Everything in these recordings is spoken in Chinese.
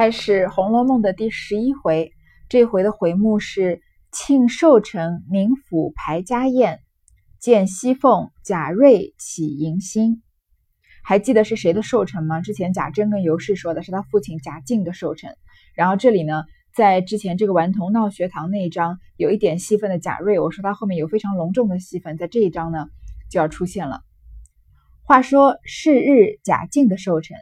开始《红楼梦》的第十一回，这回的回目是“庆寿辰宁府排家宴，见熙凤贾瑞起迎新”。还记得是谁的寿辰吗？之前贾珍跟尤氏说的是他父亲贾敬的寿辰。然后这里呢，在之前这个顽童闹学堂那一章有一点戏份的贾瑞，我说他后面有非常隆重的戏份，在这一章呢就要出现了。话说是日贾敬的寿辰。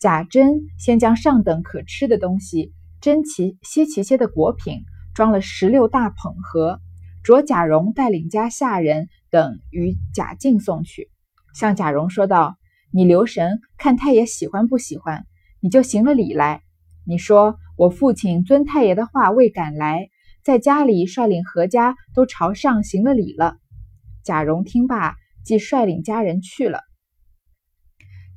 贾珍先将上等可吃的东西、珍奇稀奇些的果品装了十六大捧盒，着贾蓉带领家下人等与贾敬送去，向贾蓉说道：“你留神看太爷喜欢不喜欢，你就行了礼来。你说我父亲遵太爷的话未赶来，在家里率领何家都朝上行了礼了。”贾蓉听罢，即率领家人去了。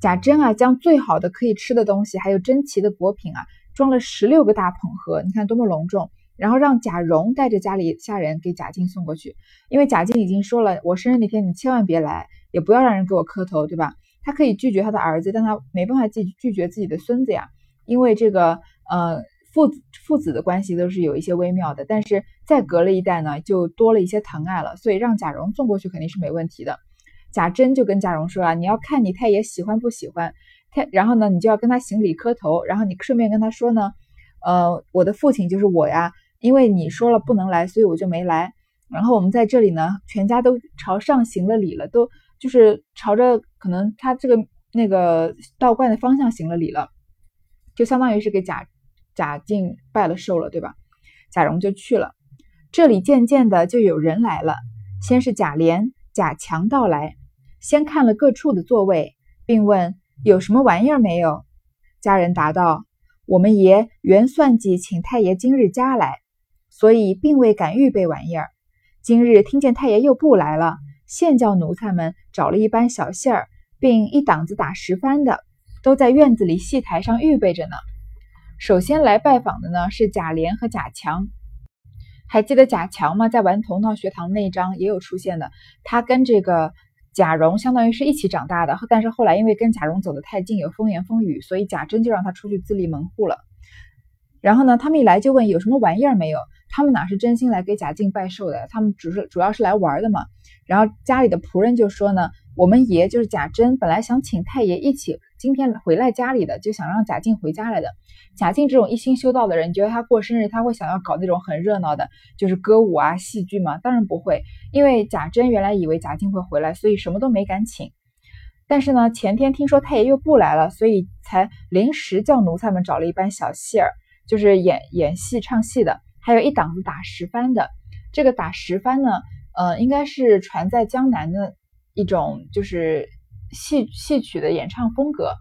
贾珍啊，将最好的可以吃的东西，还有珍奇的果品啊，装了十六个大捧盒，你看多么隆重。然后让贾蓉带着家里下人给贾静送过去，因为贾静已经说了，我生日那天你千万别来，也不要让人给我磕头，对吧？他可以拒绝他的儿子，但他没办法拒拒绝自己的孙子呀，因为这个呃父子父子的关系都是有一些微妙的，但是再隔了一代呢，就多了一些疼爱了，所以让贾蓉送过去肯定是没问题的。贾珍就跟贾蓉说啊，你要看你太爷喜欢不喜欢，太然后呢，你就要跟他行礼磕头，然后你顺便跟他说呢，呃，我的父亲就是我呀，因为你说了不能来，所以我就没来。然后我们在这里呢，全家都朝上行了礼了，都就是朝着可能他这个那个道观的方向行了礼了，就相当于是给贾贾静拜了寿了，对吧？贾蓉就去了，这里渐渐的就有人来了，先是贾琏、贾强到来。先看了各处的座位，并问有什么玩意儿没有。家人答道：“我们爷原算计请太爷今日家来，所以并未敢预备玩意儿。今日听见太爷又不来了，现叫奴才们找了一班小戏儿，并一档子打十番的，都在院子里戏台上预备着呢。首先来拜访的呢是贾琏和贾强，还记得贾强吗？在玩头闹学堂那章也有出现的，他跟这个。”贾蓉相当于是一起长大的，但是后来因为跟贾蓉走得太近，有风言风语，所以贾珍就让他出去自立门户了。然后呢，他们一来就问有什么玩意儿没有？他们哪是真心来给贾静拜寿的？他们只是主要是来玩的嘛。然后家里的仆人就说呢。我们爷就是贾珍，本来想请太爷一起今天回来家里的，就想让贾静回家来的。贾静这种一心修道的人，你觉得他过生日他会想要搞那种很热闹的，就是歌舞啊、戏剧吗？当然不会，因为贾珍原来以为贾静会回来，所以什么都没敢请。但是呢，前天听说太爷又不来了，所以才临时叫奴才们找了一班小戏儿，就是演演戏、唱戏的，还有一档子打十番的。这个打十番呢，呃，应该是传在江南的。一种就是戏戏曲的演唱风格，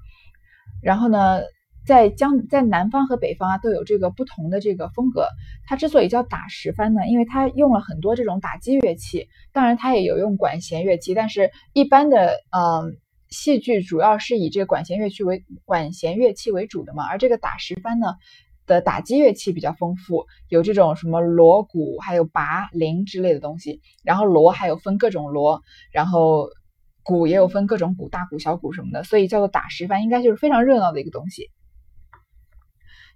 然后呢，在江在南方和北方啊都有这个不同的这个风格。它之所以叫打十番呢，因为它用了很多这种打击乐器，当然它也有用管弦乐器，但是一般的嗯戏剧主要是以这个管弦乐器为管弦乐器为主的嘛，而这个打十番呢。的打击乐器比较丰富，有这种什么锣鼓，还有拔铃之类的东西。然后锣还有分各种锣，然后鼓也有分各种鼓，大鼓、小鼓什么的，所以叫做打十番，应该就是非常热闹的一个东西。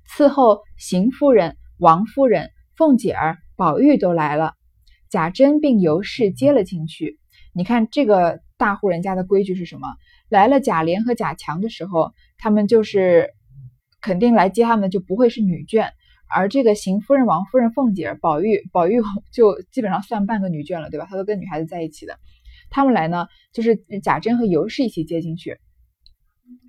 伺候邢夫人、王夫人、凤姐儿、宝玉都来了，贾珍并尤氏接了进去。你看这个大户人家的规矩是什么？来了贾琏和贾强的时候，他们就是。肯定来接他们的就不会是女眷，而这个邢夫人、王夫人、凤姐、宝玉，宝玉 就基本上算半个女眷了，对吧？他都跟女孩子在一起的。他们来呢，就是贾珍和尤氏一起接进去。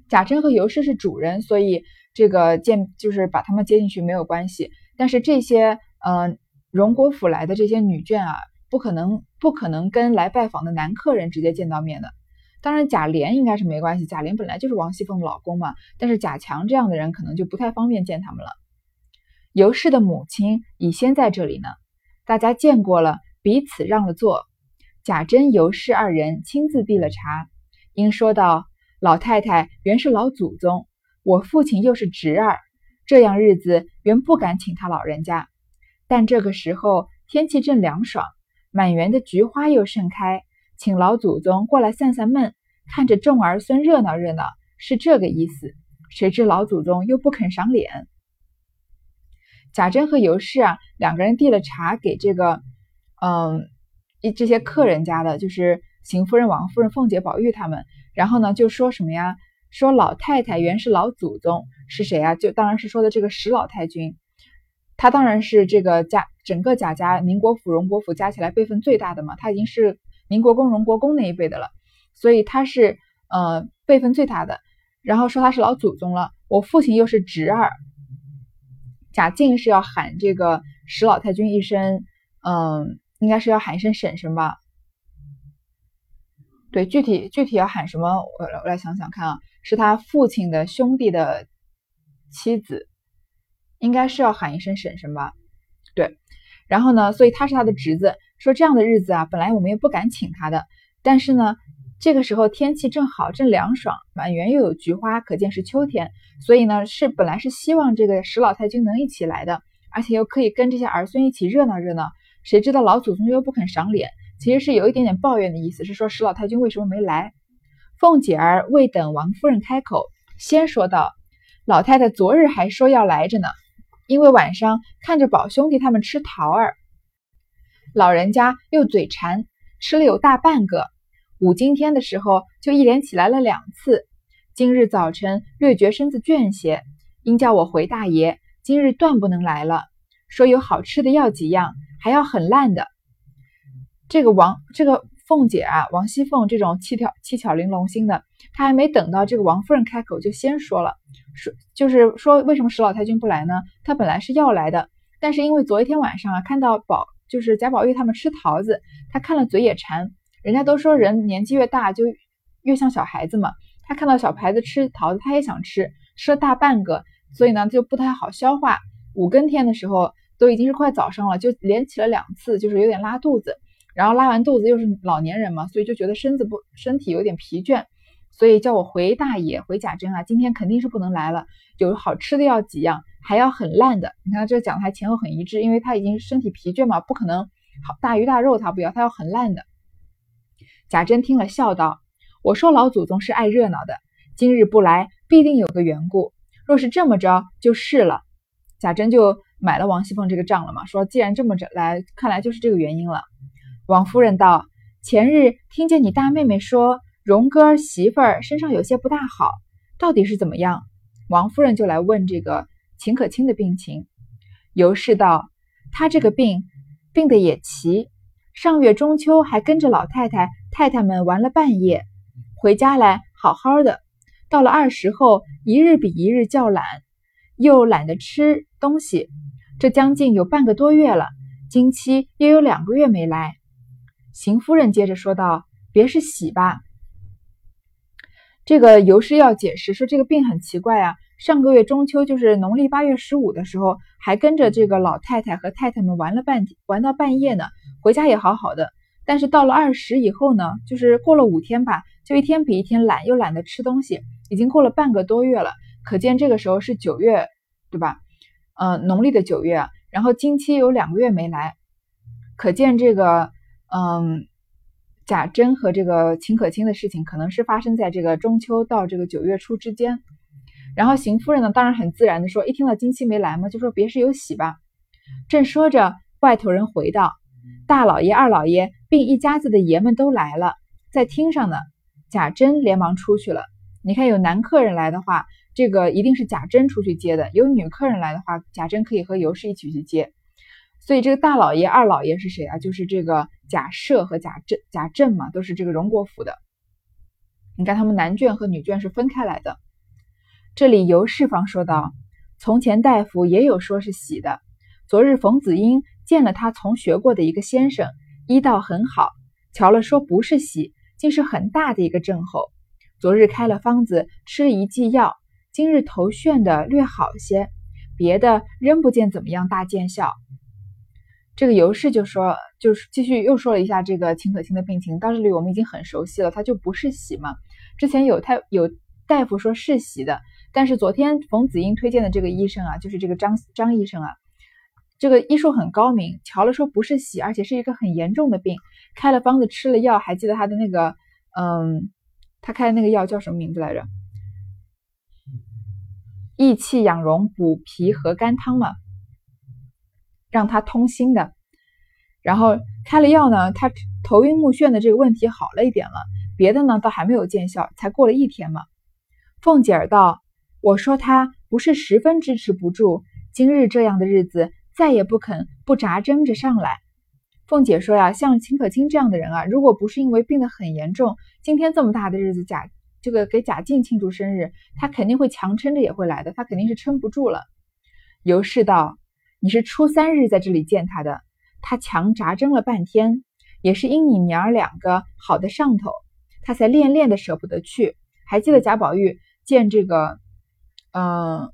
贾珍和尤氏是主人，所以这个见就是把他们接进去没有关系。但是这些嗯荣国府来的这些女眷啊，不可能不可能跟来拜访的男客人直接见到面的。当然，贾琏应该是没关系，贾琏本来就是王熙凤的老公嘛。但是贾强这样的人可能就不太方便见他们了。尤氏的母亲已先在这里呢，大家见过了，彼此让了座。贾珍、尤氏二人亲自递了茶，因说道：“老太太原是老祖宗，我父亲又是侄儿，这样日子原不敢请他老人家。但这个时候天气正凉爽，满园的菊花又盛开。”请老祖宗过来散散闷，看着众儿孙热闹热闹，是这个意思。谁知老祖宗又不肯赏脸。贾珍和尤氏啊，两个人递了茶给这个，嗯，一这些客人家的，就是邢夫人、王夫人、凤姐、宝玉他们。然后呢，就说什么呀？说老太太原是老祖宗是谁啊？就当然是说的这个史老太君，他当然是这个贾整个贾家宁国府、荣国府加起来辈分最大的嘛，他已经是宁国公、荣国公那一辈的了，所以他是呃辈分最大的。然后说他是老祖宗了，我父亲又是侄儿。贾静是要喊这个史老太君一声，嗯，应该是要喊一声婶婶吧？对，具体具体要喊什么？我我来想想看啊，是他父亲的兄弟的妻子，应该是要喊一声婶婶吧？对，然后呢，所以他是他的侄子。说这样的日子啊，本来我们也不敢请他的，但是呢。这个时候天气正好，正凉爽，满园又有菊花，可见是秋天。所以呢，是本来是希望这个史老太君能一起来的，而且又可以跟这些儿孙一起热闹热闹。谁知道老祖宗又不肯赏脸，其实是有一点点抱怨的意思，是说史老太君为什么没来？凤姐儿未等王夫人开口，先说道：“老太太昨日还说要来着呢，因为晚上看着宝兄弟他们吃桃儿，老人家又嘴馋，吃了有大半个。”五今天的时候，就一连起来了两次。今日早晨略觉身子倦些，应叫我回大爷。今日断不能来了，说有好吃的要几样，还要很烂的。这个王，这个凤姐啊，王熙凤这种七巧七巧玲珑心的，她还没等到这个王夫人开口，就先说了，说就是说为什么史老太君不来呢？她本来是要来的，但是因为昨天晚上啊，看到宝就是贾宝玉他们吃桃子，他看了嘴也馋。人家都说人年纪越大就越像小孩子嘛，他看到小孩子吃桃子，他也想吃，吃了大半个，所以呢就不太好消化。五更天的时候都已经是快早上了，就连起了两次，就是有点拉肚子。然后拉完肚子又是老年人嘛，所以就觉得身子不身体有点疲倦，所以叫我回大爷回贾珍啊，今天肯定是不能来了。有好吃的要几样，还要很烂的。你看这讲的还前后很一致，因为他已经身体疲倦嘛，不可能好大鱼大肉他不要，他要很烂的。贾珍听了，笑道：“我说老祖宗是爱热闹的，今日不来，必定有个缘故。若是这么着，就是了。”贾珍就买了王熙凤这个账了嘛，说既然这么着来，看来就是这个原因了。王夫人道：“前日听见你大妹妹说，荣哥媳妇儿身上有些不大好，到底是怎么样？”王夫人就来问这个秦可卿的病情。尤氏道：“她这个病，病的也奇。上月中秋还跟着老太太。”太太们玩了半夜，回家来好好的。到了二十后，一日比一日较懒，又懒得吃东西。这将近有半个多月了，经期也有两个月没来。邢夫人接着说道：“别是喜吧？”这个尤氏要解释说，这个病很奇怪啊。上个月中秋，就是农历八月十五的时候，还跟着这个老太太和太太们玩了半玩到半夜呢。回家也好好的。但是到了二十以后呢，就是过了五天吧，就一天比一天懒，又懒得吃东西，已经过了半个多月了。可见这个时候是九月，对吧？嗯，农历的九月。然后经期有两个月没来，可见这个，嗯，贾珍和这个秦可卿的事情可能是发生在这个中秋到这个九月初之间。然后邢夫人呢，当然很自然的说，一听到金七没来嘛，就说别是有喜吧。正说着，外头人回道。大老爷、二老爷并一家子的爷们都来了，在厅上呢。贾珍连忙出去了。你看，有男客人来的话，这个一定是贾珍出去接的；有女客人来的话，贾珍可以和尤氏一起去接。所以，这个大老爷、二老爷是谁啊？就是这个贾赦和贾政、贾政嘛，都是这个荣国府的。你看，他们男眷和女眷是分开来的。这里尤氏方说道：“从前大夫也有说是喜的，昨日冯子英。”见了他从学过的一个先生，医道很好。瞧了说不是喜，竟是很大的一个症候。昨日开了方子，吃了一剂药，今日头眩的略好些，别的仍不见怎么样大见效。这个尤氏就说，就是继续又说了一下这个秦可卿的病情。到这里我们已经很熟悉了，她就不是喜嘛。之前有太有大夫说是喜的，但是昨天冯子英推荐的这个医生啊，就是这个张张医生啊。这个医术很高明，瞧了说不是喜，而且是一个很严重的病，开了方子吃了药，还记得他的那个，嗯，他开的那个药叫什么名字来着？益气养荣补脾和肝汤嘛。让他通心的。然后开了药呢，他头晕目眩的这个问题好了一点了，别的呢倒还没有见效，才过了一天嘛。凤姐儿道：“我说他不是十分支持不住，今日这样的日子，再也不肯不扎针着上来。”凤姐说呀，像秦可卿这样的人啊，如果不是因为病得很严重，今天这么大的日子，贾这个给贾静庆祝生日，他肯定会强撑着也会来的，他肯定是撑不住了。尤氏道：“你是初三日在这里见他的，他强扎针了半天，也是因你娘儿两个好的上头，他才恋恋的舍不得去。还记得贾宝玉见这个，嗯。”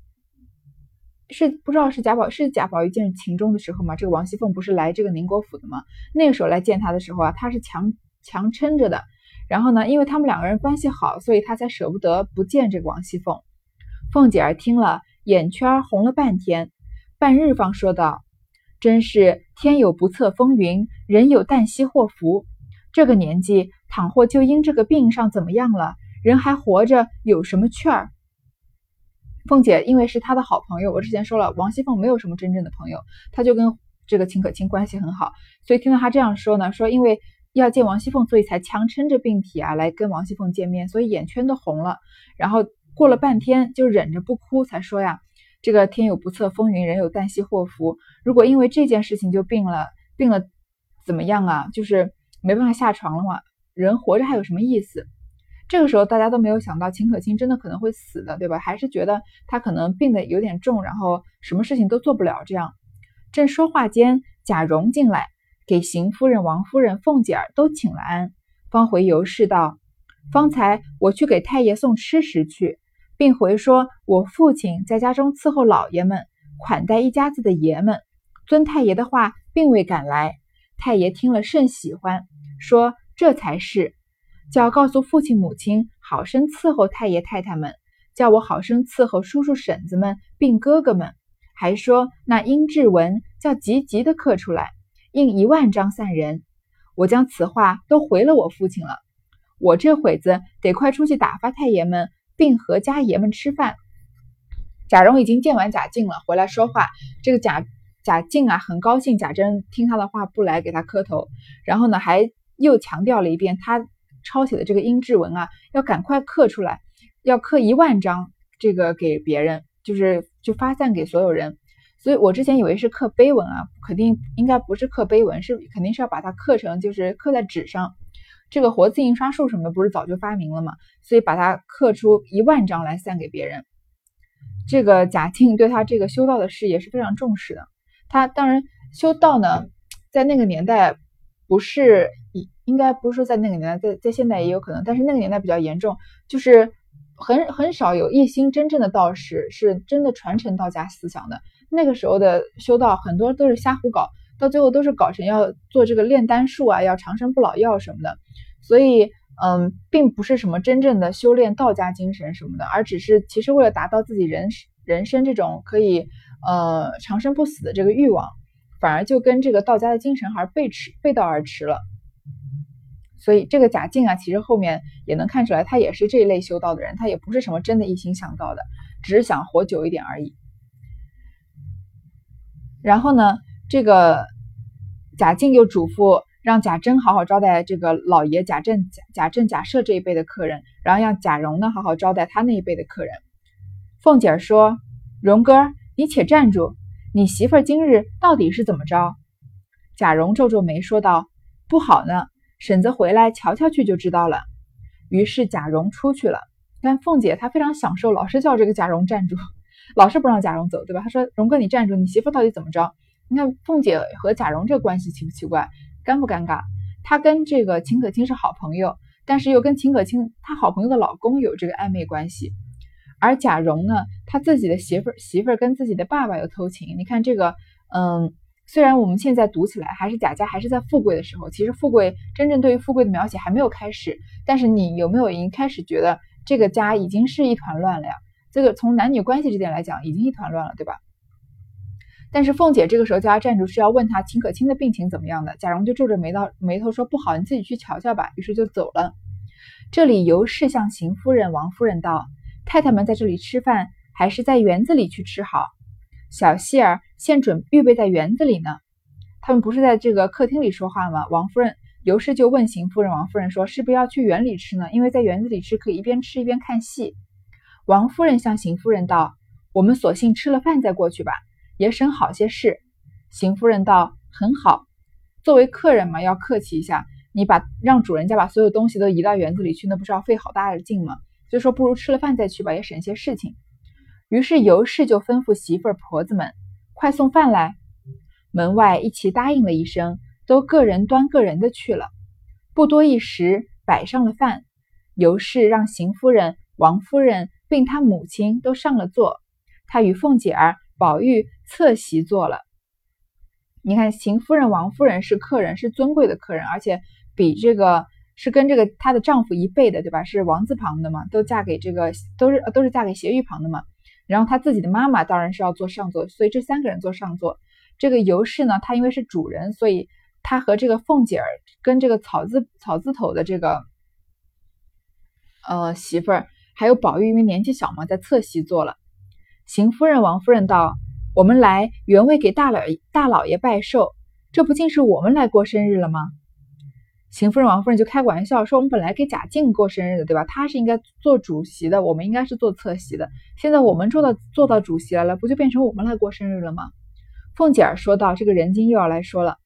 是不知道是贾宝是贾宝玉见秦钟的时候吗？这个王熙凤不是来这个宁国府的吗？那个时候来见他的时候啊，他是强强撑着的。然后呢，因为他们两个人关系好，所以他才舍不得不见这个王熙凤。凤姐儿听了，眼圈红了半天，半日方说道：“真是天有不测风云，人有旦夕祸福。这个年纪，倘或就因这个病上怎么样了，人还活着有什么趣儿？”凤姐因为是她的好朋友，我之前说了，王熙凤没有什么真正的朋友，她就跟这个秦可卿关系很好，所以听到她这样说呢，说因为要见王熙凤，所以才强撑着病体啊来跟王熙凤见面，所以眼圈都红了。然后过了半天就忍着不哭，才说呀，这个天有不测风云，人有旦夕祸福。如果因为这件事情就病了，病了怎么样啊？就是没办法下床了嘛，人活着还有什么意思？这个时候大家都没有想到秦可卿真的可能会死的，对吧？还是觉得他可能病得有点重，然后什么事情都做不了。这样，正说话间，贾蓉进来，给邢夫人、王夫人、凤姐儿都请了安，方回尤氏道：“方才我去给太爷送吃食去，并回说我父亲在家中伺候老爷们，款待一家子的爷们，尊太爷的话，并未赶来。太爷听了甚喜欢，说这才是。”叫告诉父亲母亲，好生伺候太爷太太们；叫我好生伺候叔叔婶子们，并哥哥们。还说那殷志文叫急急的刻出来，印一万张散人。我将此话都回了我父亲了。我这会子得快出去打发太爷们，并和家爷们吃饭。贾蓉已经见完贾静了，回来说话。这个贾贾静啊，很高兴贾珍听他的话不来给他磕头，然后呢，还又强调了一遍他。抄写的这个阴质文啊，要赶快刻出来，要刻一万张，这个给别人，就是就发散给所有人。所以我之前以为是刻碑文啊，肯定应该不是刻碑文，是肯定是要把它刻成，就是刻在纸上。这个活字印刷术什么的不是早就发明了吗，所以把它刻出一万张来散给别人。这个贾静对他这个修道的事业是非常重视的。他当然修道呢，在那个年代不是。应该不是说在那个年代，在在现代也有可能，但是那个年代比较严重，就是很很少有一心真正的道士是真的传承道家思想的。那个时候的修道很多都是瞎胡搞，到最后都是搞成要做这个炼丹术啊，要长生不老药什么的。所以，嗯，并不是什么真正的修炼道家精神什么的，而只是其实为了达到自己人人生这种可以呃长生不死的这个欲望，反而就跟这个道家的精神还是背驰背道而驰了。所以这个贾静啊，其实后面也能看出来，他也是这一类修道的人，他也不是什么真的一心想道的，只是想活久一点而已。然后呢，这个贾静又嘱咐让贾珍好好招待这个老爷贾政、贾贾政、贾赦这一辈的客人，然后让贾蓉呢好好招待他那一辈的客人。凤姐儿说：“蓉哥，你且站住，你媳妇儿今日到底是怎么着？”贾蓉皱皱眉说道：“不好呢。”婶子回来瞧瞧去就知道了。于是贾蓉出去了。但凤姐她非常享受，老是叫这个贾蓉站住，老是不让贾蓉走，对吧？她说：“蓉哥，你站住，你媳妇到底怎么着？”你看凤姐和贾蓉这个关系奇不奇怪？尴不尴尬？她跟这个秦可卿是好朋友，但是又跟秦可卿她好朋友的老公有这个暧昧关系。而贾蓉呢，她自己的媳妇儿媳妇儿跟自己的爸爸又偷情。你看这个，嗯。虽然我们现在读起来还是贾家还是在富贵的时候，其实富贵真正对于富贵的描写还没有开始。但是你有没有已经开始觉得这个家已经是一团乱了呀？这个从男女关系这点来讲，已经一团乱了，对吧？但是凤姐这个时候叫他站住，是要问他秦可卿的病情怎么样的。贾蓉就皱着眉道眉头说：“不好，你自己去瞧瞧吧。”于是就走了。这里尤氏向邢夫人、王夫人道：“太太们在这里吃饭，还是在园子里去吃好？”小希儿现准预备在园子里呢。他们不是在这个客厅里说话吗？王夫人、尤氏就问邢夫人、王夫人说：“是不是要去园里吃呢？因为在园子里吃可以一边吃一边看戏。”王夫人向邢夫人道：“我们索性吃了饭再过去吧，也省好些事。”邢夫人道：“很好，作为客人嘛，要客气一下。你把让主人家把所有东西都移到园子里去，那不是要费好大的劲吗？就说不如吃了饭再去吧，也省些事情。”于是尤氏就吩咐媳妇儿、婆子们：“快送饭来。”门外一齐答应了一声，都个人端个人的去了。不多一时，摆上了饭。尤氏让邢夫人、王夫人并她母亲都上了座，她与凤姐儿、宝玉侧席坐了。你看，邢夫人、王夫人是客人，是尊贵的客人，而且比这个是跟这个她的丈夫一辈的，对吧？是王字旁的嘛，都嫁给这个，都是都是嫁给斜玉旁的嘛。然后她自己的妈妈当然是要坐上座，所以这三个人坐上座。这个尤氏呢，她因为是主人，所以她和这个凤姐儿跟这个草字草字头的这个呃媳妇儿，还有宝玉，因为年纪小嘛，在侧席坐了。邢夫人、王夫人道：“我们来原为给大老爷大老爷拜寿，这不竟是我们来过生日了吗？”邢夫人、王夫人就开玩笑说：“我们本来给贾静过生日的，对吧？他是应该做主席的，我们应该是做侧席的。现在我们做到做到主席来了，不就变成我们来过生日了吗？”凤姐儿说道：“这个人精又要来说了，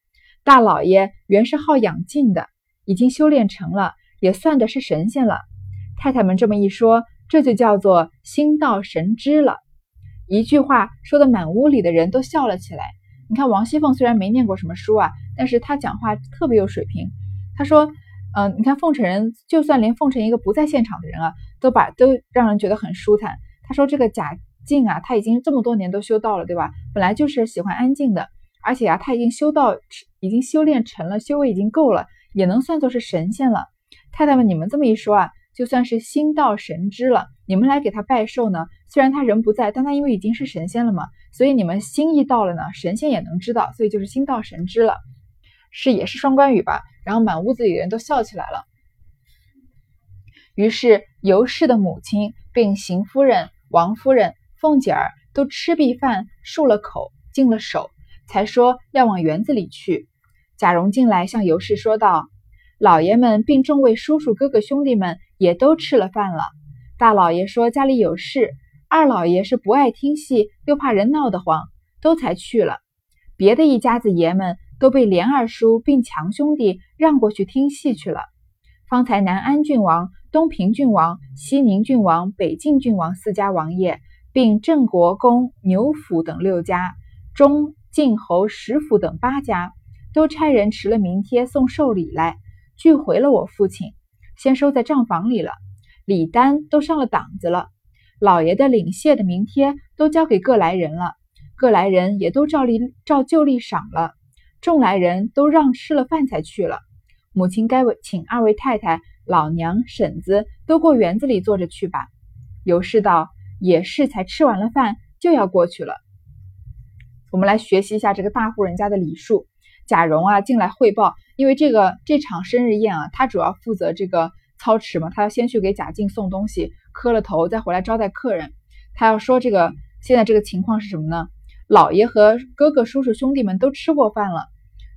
大老爷原是好养静的，已经修炼成了，也算的是神仙了。太太们这么一说，这就叫做心到神知了。一句话说的满屋里的人都笑了起来。你看王熙凤虽然没念过什么书啊，但是她讲话特别有水平。她说，嗯，你看凤城人，就算连凤城一个不在现场的人啊，都把都让人觉得很舒坦。她说这个贾。”静啊，他已经这么多年都修到了，对吧？本来就是喜欢安静的，而且啊，他已经修到，已经修炼成了，修为已经够了，也能算作是神仙了。太太们，你们这么一说啊，就算是心到神知了。你们来给他拜寿呢，虽然他人不在，但他因为已经是神仙了嘛，所以你们心意到了呢，神仙也能知道，所以就是心到神知了，是也是双关语吧？然后满屋子里的人都笑起来了。于是尤氏的母亲并邢夫人、王夫人。凤姐儿都吃毕饭，漱了口，净了手，才说要往园子里去。贾蓉进来向尤氏说道：“老爷们并众位叔叔、哥哥、兄弟们也都吃了饭了。大老爷说家里有事，二老爷是不爱听戏，又怕人闹得慌，都才去了。别的一家子爷们都被连二叔并强兄弟让过去听戏去了。方才南安郡王、东平郡王、西宁郡王、北晋郡王四家王爷。”并郑国公、牛府等六家，中晋侯、石府等八家，都差人持了名帖送寿礼来，拒回了我父亲，先收在账房里了。礼单都上了档子了，老爷的领谢的名帖都交给各来人了，各来人也都照例照旧例赏了。众来人都让吃了饭才去了。母亲该请二位太太、老娘、婶子都过园子里坐着去吧。尤氏道。也是才吃完了饭就要过去了。我们来学习一下这个大户人家的礼数。贾蓉啊进来汇报，因为这个这场生日宴啊，他主要负责这个操持嘛，他要先去给贾静送东西，磕了头，再回来招待客人。他要说这个现在这个情况是什么呢？老爷和哥哥、叔叔、兄弟们都吃过饭了。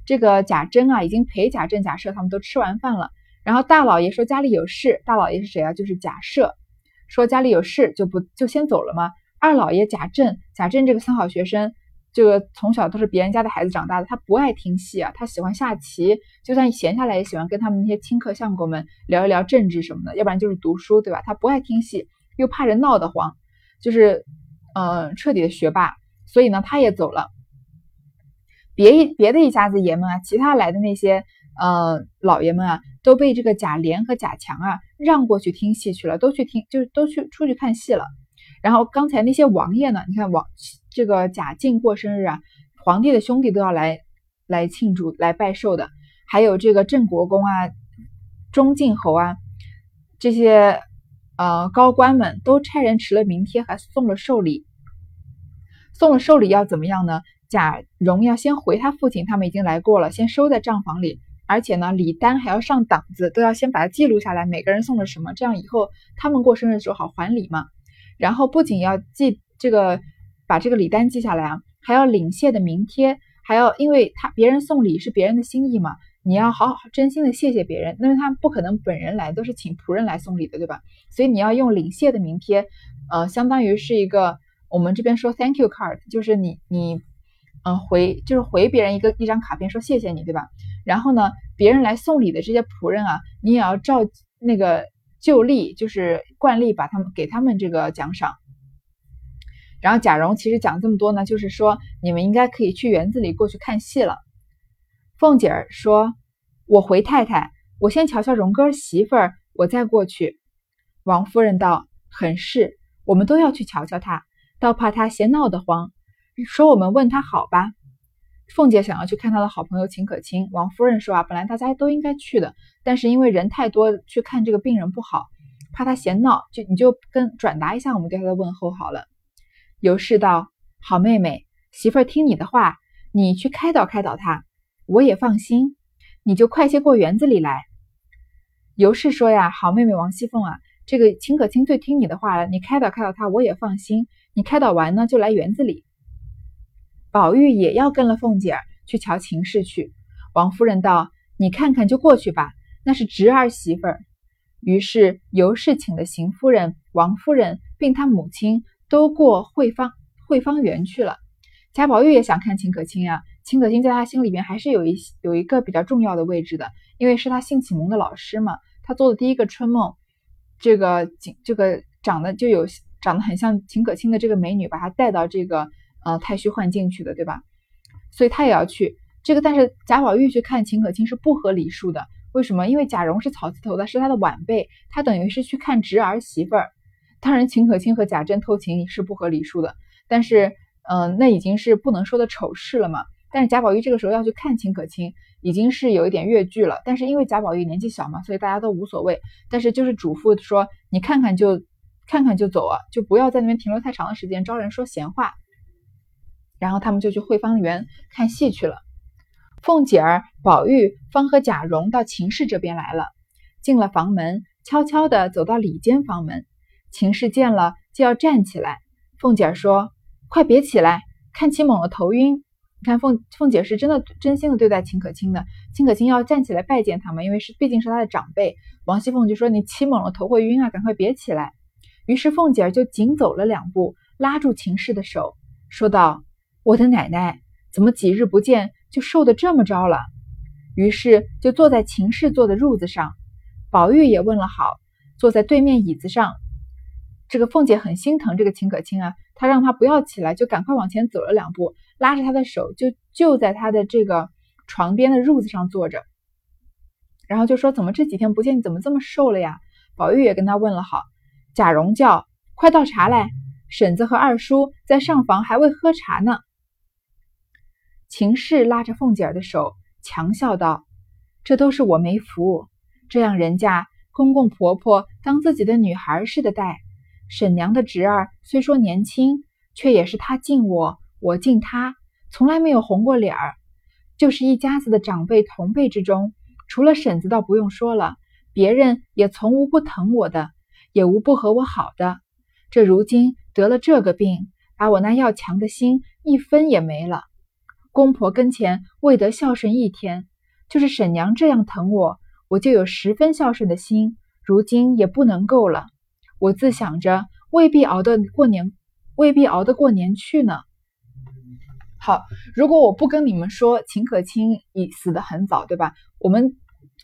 这个贾珍啊已经陪贾政、贾赦他们都吃完饭了。然后大老爷说家里有事，大老爷是谁啊？就是贾赦。说家里有事就不就先走了吗？二老爷贾政，贾政这个三好学生，这个从小都是别人家的孩子长大的，他不爱听戏啊，他喜欢下棋，就算闲下来也喜欢跟他们那些亲客相公们聊一聊政治什么的，要不然就是读书，对吧？他不爱听戏，又怕人闹得慌，就是呃彻底的学霸，所以呢他也走了。别一别的一家子爷们啊，其他来的那些。呃，老爷们啊，都被这个贾琏和贾强啊让过去听戏去了，都去听，就是都去出去看戏了。然后刚才那些王爷呢，你看王这个贾敬过生日啊，皇帝的兄弟都要来来庆祝、来拜寿的，还有这个郑国公啊、中晋侯啊这些呃高官们都差人持了名帖，还送了寿礼。送了寿礼要怎么样呢？贾蓉要先回他父亲，他们已经来过了，先收在账房里。而且呢，礼单还要上档子，都要先把它记录下来，每个人送了什么，这样以后他们过生日的时候好还礼嘛。然后不仅要记这个，把这个礼单记下来啊，还要领谢的名贴，还要因为他别人送礼是别人的心意嘛，你要好好真心的谢谢别人，因为他不可能本人来，都是请仆人来送礼的，对吧？所以你要用领谢的名贴，呃，相当于是一个我们这边说 thank you card，就是你你嗯回就是回别人一个一张卡片说谢谢你，对吧？然后呢，别人来送礼的这些仆人啊，你也要照那个旧例，就是惯例，把他们给他们这个奖赏。然后贾蓉其实讲这么多呢，就是说你们应该可以去园子里过去看戏了。凤姐儿说：“我回太太，我先瞧瞧荣哥媳妇儿，我再过去。”王夫人道：“很是，我们都要去瞧瞧他，倒怕他嫌闹得慌。说我们问他好吧。”凤姐想要去看她的好朋友秦可卿，王夫人说：“啊，本来大家都应该去的，但是因为人太多，去看这个病人不好，怕他嫌闹，就你就跟转达一下我们对他的问候好了。”尤氏道：“好妹妹，媳妇儿听你的话，你去开导开导他，我也放心。你就快些过园子里来。”尤氏说：“呀，好妹妹王熙凤啊，这个秦可卿最听你的话了，你开导开导他，我也放心。你开导完呢，就来园子里。”宝玉也要跟了凤姐儿去瞧秦氏去。王夫人道：“你看看就过去吧，那是侄儿媳妇儿。”于是尤氏请了邢夫人、王夫人，并她母亲。都过惠芳惠芳园去了。贾宝玉也想看秦可卿啊，秦可卿在他心里边还是有一有一个比较重要的位置的，因为是他性启蒙的老师嘛。他做的第一个春梦，这个景这个长得就有长得很像秦可卿的这个美女，把她带到这个呃太虚幻境去的，对吧？所以他也要去这个。但是贾宝玉去看秦可卿是不合礼数的，为什么？因为贾蓉是草字头的，是他的晚辈，他等于是去看侄儿媳妇儿。当然，秦可卿和贾珍偷情是不合礼数的，但是，嗯，那已经是不能说的丑事了嘛。但是贾宝玉这个时候要去看秦可卿，已经是有一点越剧了。但是因为贾宝玉年纪小嘛，所以大家都无所谓。但是就是嘱咐说，你看看就看看就走啊，就不要在那边停留太长的时间，招人说闲话。然后他们就去惠芳园看戏去了。凤姐儿、宝玉方和贾蓉到秦氏这边来了，进了房门，悄悄地走到里间房门。秦氏见了就要站起来，凤姐儿说：“快别起来，看起猛了头晕。”你看凤凤姐是真的真心的对待秦可卿的，秦可卿要站起来拜见他们，因为是毕竟是他的长辈。王熙凤就说：“你起猛了头会晕啊，赶快别起来。”于是凤姐儿就紧走了两步，拉住秦氏的手，说道：“我的奶奶，怎么几日不见就瘦得这么着了？”于是就坐在秦氏坐的褥子上，宝玉也问了好，坐在对面椅子上。这个凤姐很心疼这个秦可卿啊，她让他不要起来，就赶快往前走了两步，拉着他的手，就就在她的这个床边的褥子上坐着，然后就说：“怎么这几天不见你，怎么这么瘦了呀？”宝玉也跟他问了好。贾蓉叫：“快倒茶来，婶子和二叔在上房还未喝茶呢。”秦氏拉着凤姐儿的手，强笑道：“这都是我没福，这样人家公公婆婆当自己的女孩似的待。”沈娘的侄儿虽说年轻，却也是他敬我，我敬他，从来没有红过脸儿。就是一家子的长辈同辈之中，除了婶子倒不用说了，别人也从无不疼我的，也无不和我好的。这如今得了这个病，把我那要强的心一分也没了。公婆跟前未得孝顺一天，就是沈娘这样疼我，我就有十分孝顺的心，如今也不能够了。我自想着未必熬得过年，未必熬得过年去呢。好，如果我不跟你们说秦可卿已死得很早，对吧？我们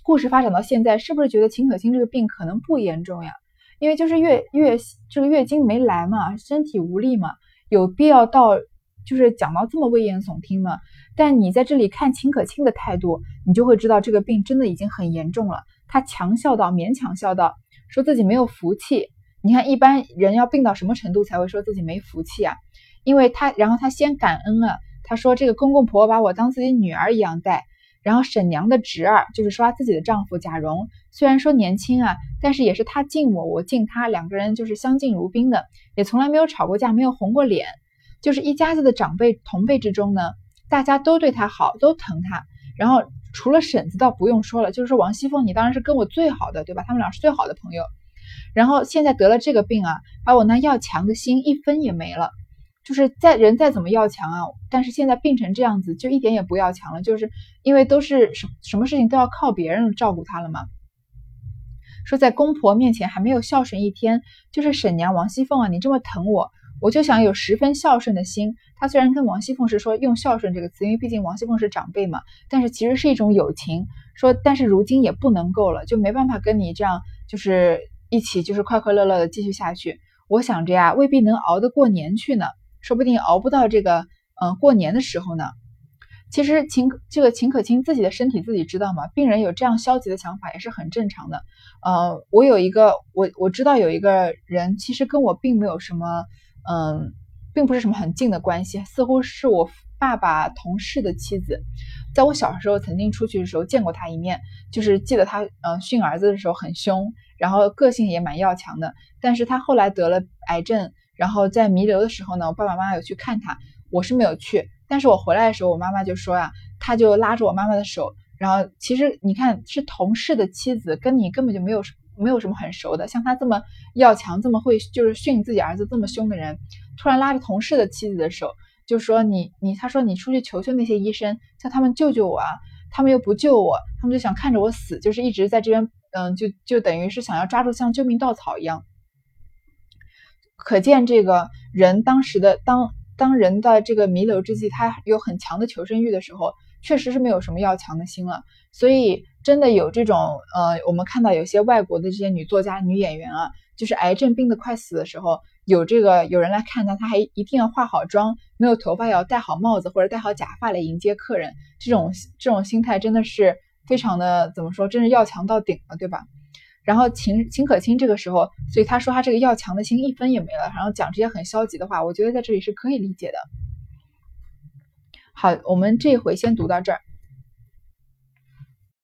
故事发展到现在，是不是觉得秦可卿这个病可能不严重呀？因为就是月月这个月经没来嘛，身体无力嘛，有必要到就是讲到这么危言耸听了？但你在这里看秦可卿的态度，你就会知道这个病真的已经很严重了。他强笑道，勉强笑道，说自己没有福气。你看，一般人要病到什么程度才会说自己没福气啊？因为他，然后他先感恩了，他说这个公公婆婆把我当自己女儿一样待。然后沈娘的侄儿，就是说她自己的丈夫贾蓉，虽然说年轻啊，但是也是他敬我，我敬他，两个人就是相敬如宾的，也从来没有吵过架，没有红过脸。就是一家子的长辈同辈之中呢，大家都对他好，都疼他。然后除了婶子倒不用说了，就是说王熙凤，你当然是跟我最好的，对吧？他们俩是最好的朋友。然后现在得了这个病啊，把我那要强的心一分也没了。就是再人再怎么要强啊，但是现在病成这样子，就一点也不要强了，就是因为都是什什么事情都要靠别人照顾他了嘛。说在公婆面前还没有孝顺一天，就是婶娘王熙凤啊，你这么疼我，我就想有十分孝顺的心。他虽然跟王熙凤是说用孝顺这个词，因为毕竟王熙凤是长辈嘛，但是其实是一种友情。说但是如今也不能够了，就没办法跟你这样，就是一起就是快快乐乐的继续下去。我想着呀，未必能熬得过年去呢。说不定熬不到这个，嗯，过年的时候呢。其实秦这个秦可卿自己的身体自己知道嘛，病人有这样消极的想法也是很正常的。呃，我有一个，我我知道有一个人，其实跟我并没有什么，嗯，并不是什么很近的关系，似乎是我爸爸同事的妻子。在我小时候曾经出去的时候见过他一面，就是记得他，嗯，训儿子的时候很凶，然后个性也蛮要强的。但是他后来得了癌症。然后在弥留的时候呢，我爸爸妈妈有去看他，我是没有去。但是我回来的时候，我妈妈就说呀，他就拉着我妈妈的手。然后其实你看，是同事的妻子，跟你根本就没有什没有什么很熟的。像他这么要强，这么会就是训自己儿子这么凶的人，突然拉着同事的妻子的手，就说你你，他说你出去求求那些医生，叫他们救救我啊！他们又不救我，他们就想看着我死，就是一直在这边，嗯，就就等于是想要抓住像救命稻草一样。可见这个人当时的当当人的这个弥留之际，他有很强的求生欲的时候，确实是没有什么要强的心了。所以真的有这种呃，我们看到有些外国的这些女作家、女演员啊，就是癌症病的快死的时候，有这个有人来看她，她还一定要化好妆，没有头发要戴好帽子或者戴好假发来迎接客人。这种这种心态真的是非常的怎么说，真是要强到顶了，对吧？然后秦秦可卿这个时候，所以他说他这个要强的心一分也没了，然后讲这些很消极的话，我觉得在这里是可以理解的。好，我们这回先读到这儿。